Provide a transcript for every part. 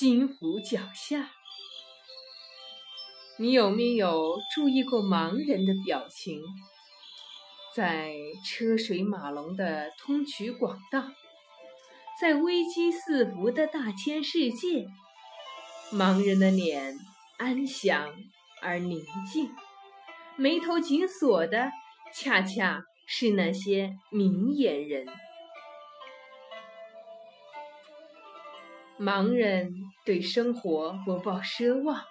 心浮脚下。你有没有注意过盲人的表情？在车水马龙的通衢广道，在危机四伏的大千世界，盲人的脸安详而宁静，眉头紧锁的，恰恰是那些明眼人。盲人对生活不抱奢望，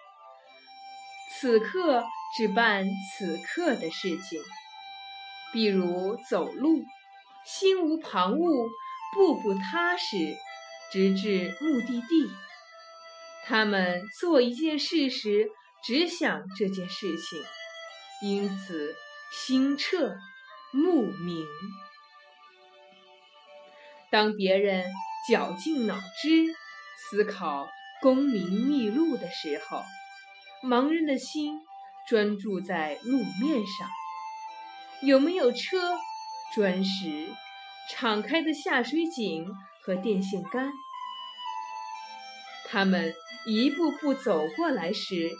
此刻只办此刻的事情，比如走路，心无旁骛，步步踏实，直至目的地。他们做一件事时，只想这件事情，因此心澈目明。当别人绞尽脑汁。思考功名秘路的时候，盲人的心专注在路面上，有没有车、砖石、敞开的下水井和电线杆？他们一步步走过来时，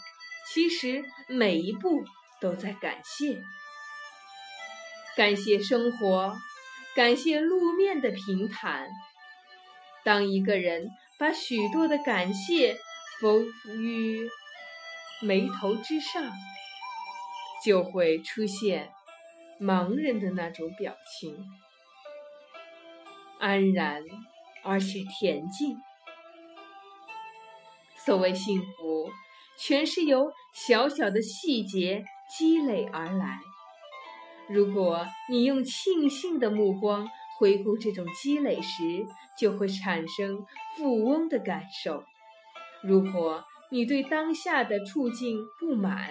其实每一步都在感谢，感谢生活，感谢路面的平坦。当一个人。把许多的感谢浮于眉头之上，就会出现盲人的那种表情，安然而且恬静。所谓幸福，全是由小小的细节积累而来。如果你用庆幸的目光，回顾这种积累时，就会产生富翁的感受。如果你对当下的处境不满，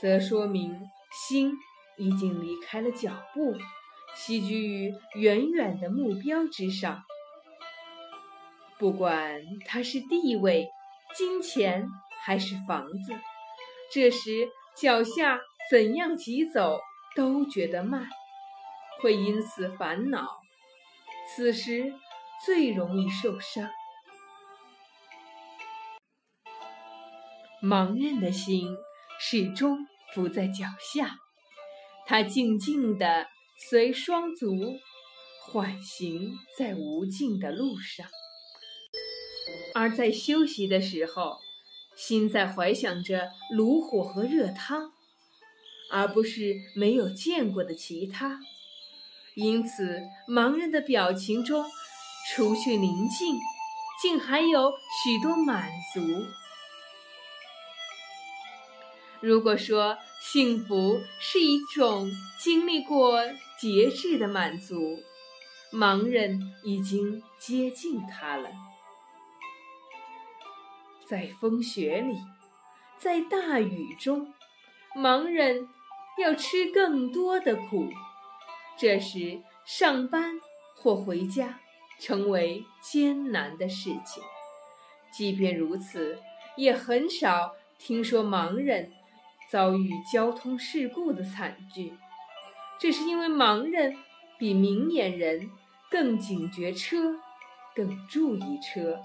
则说明心已经离开了脚步，栖居于远远的目标之上。不管它是地位、金钱还是房子，这时脚下怎样疾走都觉得慢。会因此烦恼，此时最容易受伤。盲人的心始终伏在脚下，他静静地随双足缓行在无尽的路上，而在休息的时候，心在怀想着炉火和热汤，而不是没有见过的其他。因此，盲人的表情中，除去宁静，竟还有许多满足。如果说幸福是一种经历过节制的满足，盲人已经接近它了。在风雪里，在大雨中，盲人要吃更多的苦。这时，上班或回家成为艰难的事情。即便如此，也很少听说盲人遭遇交通事故的惨剧。这是因为盲人比明眼人更警觉车，更注意车，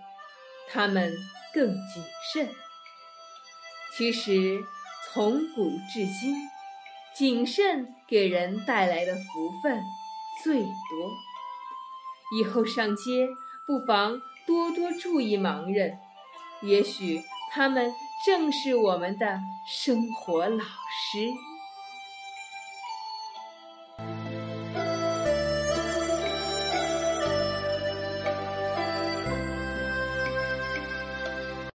他们更谨慎。其实，从古至今。谨慎给人带来的福分最多。以后上街，不妨多多注意盲人，也许他们正是我们的生活老师。